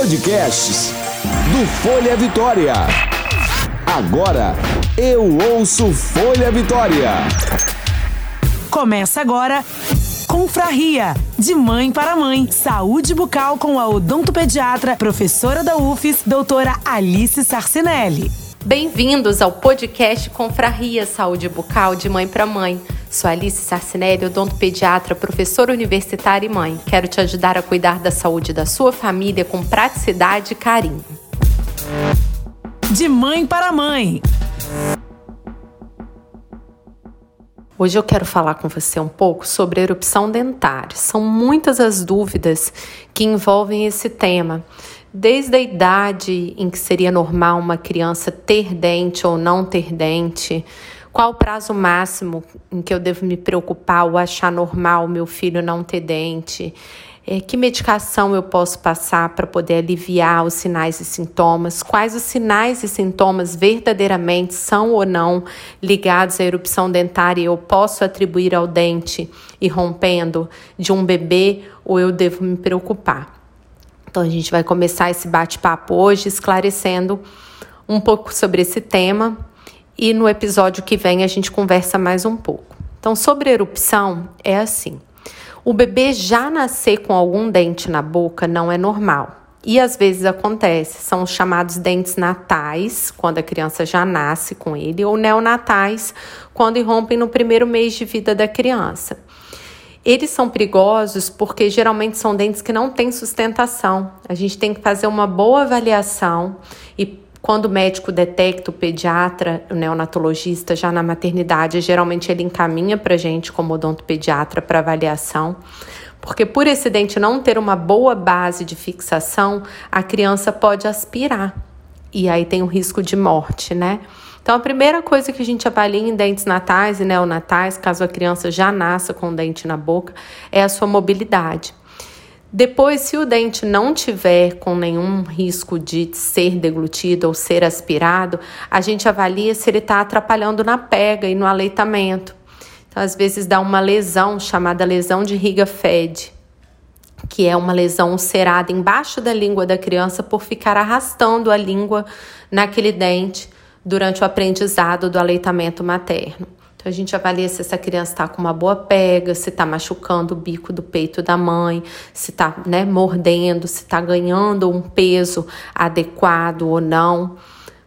Podcasts do Folha Vitória. Agora eu ouço Folha Vitória. Começa agora Confraria, de mãe para mãe. Saúde bucal com a odontopediatra, professora da UFES, doutora Alice Sarcinelli. Bem-vindos ao podcast Confraria Saúde Bucal de Mãe para Mãe. Sou Alice Sarcinelli, odontopediatra, professora universitária e mãe. Quero te ajudar a cuidar da saúde da sua família com praticidade e carinho. De mãe para mãe. Hoje eu quero falar com você um pouco sobre erupção dentária. São muitas as dúvidas que envolvem esse tema. Desde a idade em que seria normal uma criança ter dente ou não ter dente, qual o prazo máximo em que eu devo me preocupar ou achar normal meu filho não ter dente? É, que medicação eu posso passar para poder aliviar os sinais e sintomas? Quais os sinais e sintomas verdadeiramente são ou não ligados à erupção dentária eu posso atribuir ao dente e rompendo de um bebê ou eu devo me preocupar? Então a gente vai começar esse bate-papo hoje esclarecendo um pouco sobre esse tema e no episódio que vem a gente conversa mais um pouco. Então, sobre erupção, é assim. O bebê já nascer com algum dente na boca não é normal. E às vezes acontece, são os chamados dentes natais, quando a criança já nasce com ele, ou neonatais, quando irrompem no primeiro mês de vida da criança. Eles são perigosos porque geralmente são dentes que não têm sustentação. A gente tem que fazer uma boa avaliação e quando o médico detecta o pediatra, o neonatologista, já na maternidade, geralmente ele encaminha para a gente como odontopediatra para avaliação, porque por esse dente não ter uma boa base de fixação, a criança pode aspirar e aí tem o risco de morte, né? Então, a primeira coisa que a gente avalia em dentes natais e neonatais, caso a criança já nasça com o dente na boca, é a sua mobilidade. Depois, se o dente não tiver com nenhum risco de ser deglutido ou ser aspirado, a gente avalia se ele está atrapalhando na pega e no aleitamento. Então, às vezes dá uma lesão chamada lesão de riga fed, que é uma lesão ulcerada embaixo da língua da criança por ficar arrastando a língua naquele dente durante o aprendizado do aleitamento materno. Então a gente avalia se essa criança está com uma boa pega, se está machucando o bico do peito da mãe, se está né, mordendo, se está ganhando um peso adequado ou não.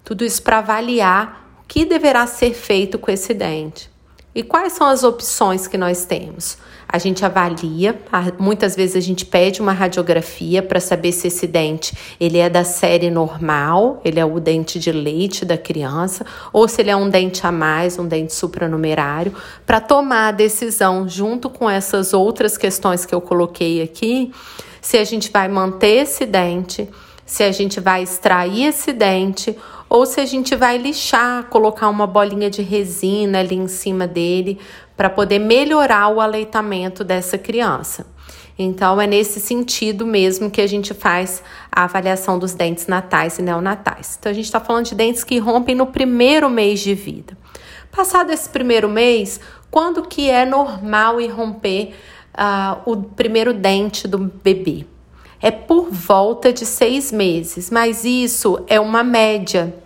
Tudo isso para avaliar o que deverá ser feito com esse dente. E quais são as opções que nós temos? A gente avalia, muitas vezes a gente pede uma radiografia para saber se esse dente ele é da série normal, ele é o dente de leite da criança, ou se ele é um dente a mais, um dente supranumerário, para tomar a decisão junto com essas outras questões que eu coloquei aqui, se a gente vai manter esse dente, se a gente vai extrair esse dente ou se a gente vai lixar, colocar uma bolinha de resina ali em cima dele para poder melhorar o aleitamento dessa criança. Então, é nesse sentido mesmo que a gente faz a avaliação dos dentes natais e neonatais. Então, a gente está falando de dentes que rompem no primeiro mês de vida. Passado esse primeiro mês, quando que é normal irromper uh, o primeiro dente do bebê? É por volta de seis meses, mas isso é uma média.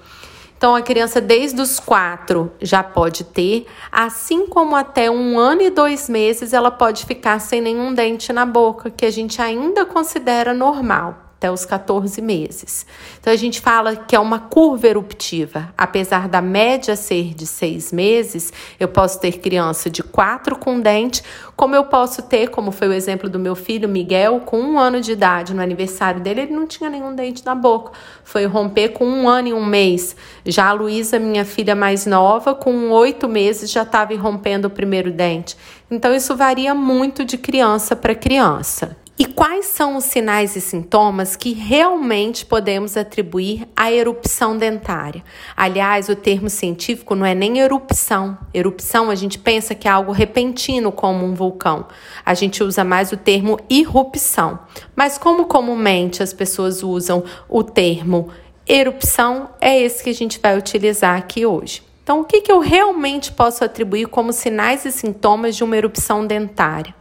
Então, a criança desde os quatro já pode ter, assim como até um ano e dois meses ela pode ficar sem nenhum dente na boca, que a gente ainda considera normal até os 14 meses. Então a gente fala que é uma curva eruptiva. Apesar da média ser de seis meses, eu posso ter criança de quatro com dente, como eu posso ter, como foi o exemplo do meu filho Miguel, com um ano de idade, no aniversário dele, ele não tinha nenhum dente na boca. Foi romper com um ano e um mês. Já a Luísa, minha filha mais nova, com oito meses já estava rompendo o primeiro dente. Então isso varia muito de criança para criança. E quais são os sinais e sintomas que realmente podemos atribuir à erupção dentária? Aliás, o termo científico não é nem erupção. Erupção a gente pensa que é algo repentino, como um vulcão. A gente usa mais o termo irrupção. Mas como comumente as pessoas usam o termo erupção, é esse que a gente vai utilizar aqui hoje. Então, o que, que eu realmente posso atribuir como sinais e sintomas de uma erupção dentária?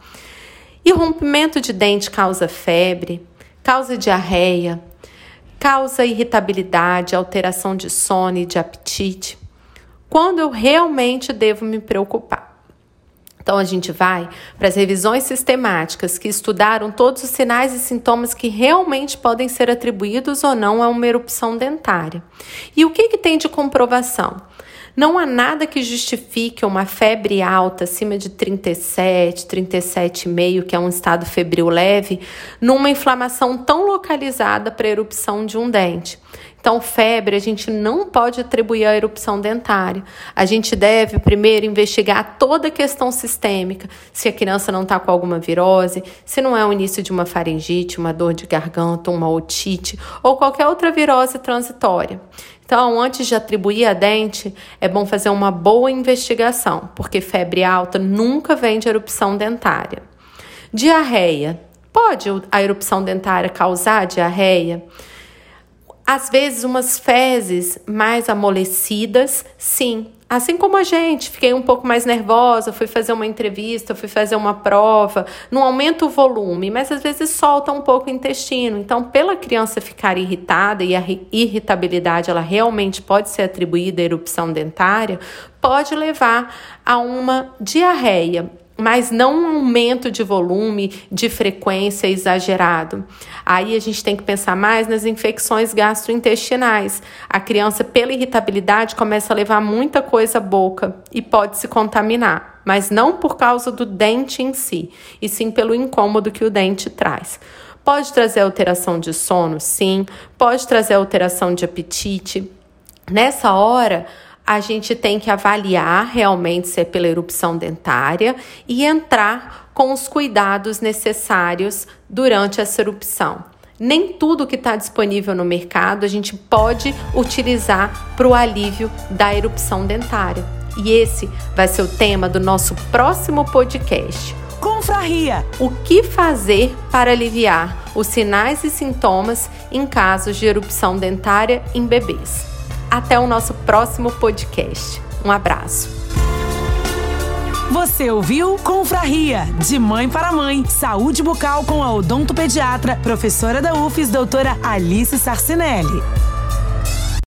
E rompimento de dente causa febre, causa diarreia, Causa irritabilidade, alteração de sono e de apetite. Quando eu realmente devo me preocupar? Então a gente vai para as revisões sistemáticas que estudaram todos os sinais e sintomas que realmente podem ser atribuídos ou não a uma erupção dentária. E o que, que tem de comprovação? Não há nada que justifique uma febre alta acima de 37, 37,5, que é um estado febril leve, numa inflamação tão localizada para a erupção de um dente. Então, febre a gente não pode atribuir à erupção dentária. A gente deve primeiro investigar toda a questão sistêmica, se a criança não está com alguma virose, se não é o início de uma faringite, uma dor de garganta, uma otite ou qualquer outra virose transitória. Então, antes de atribuir a dente, é bom fazer uma boa investigação, porque febre alta nunca vem de erupção dentária. Diarreia. Pode a erupção dentária causar diarreia? Às vezes, umas fezes mais amolecidas, sim. Assim como a gente, fiquei um pouco mais nervosa, fui fazer uma entrevista, fui fazer uma prova, não aumenta o volume, mas às vezes solta um pouco o intestino. Então, pela criança ficar irritada e a irritabilidade ela realmente pode ser atribuída à erupção dentária, pode levar a uma diarreia mas não um aumento de volume, de frequência exagerado. Aí a gente tem que pensar mais nas infecções gastrointestinais. A criança, pela irritabilidade, começa a levar muita coisa à boca e pode se contaminar, mas não por causa do dente em si, e sim pelo incômodo que o dente traz. Pode trazer alteração de sono, sim, pode trazer alteração de apetite. Nessa hora, a gente tem que avaliar realmente se é pela erupção dentária e entrar com os cuidados necessários durante essa erupção. Nem tudo que está disponível no mercado a gente pode utilizar para o alívio da erupção dentária. E esse vai ser o tema do nosso próximo podcast. Confraria! O que fazer para aliviar os sinais e sintomas em casos de erupção dentária em bebês? Até o nosso próximo podcast. Um abraço. Você ouviu Confraria, de mãe para mãe. Saúde bucal com a odontopediatra, professora da UFES, doutora Alice Sarcinelli.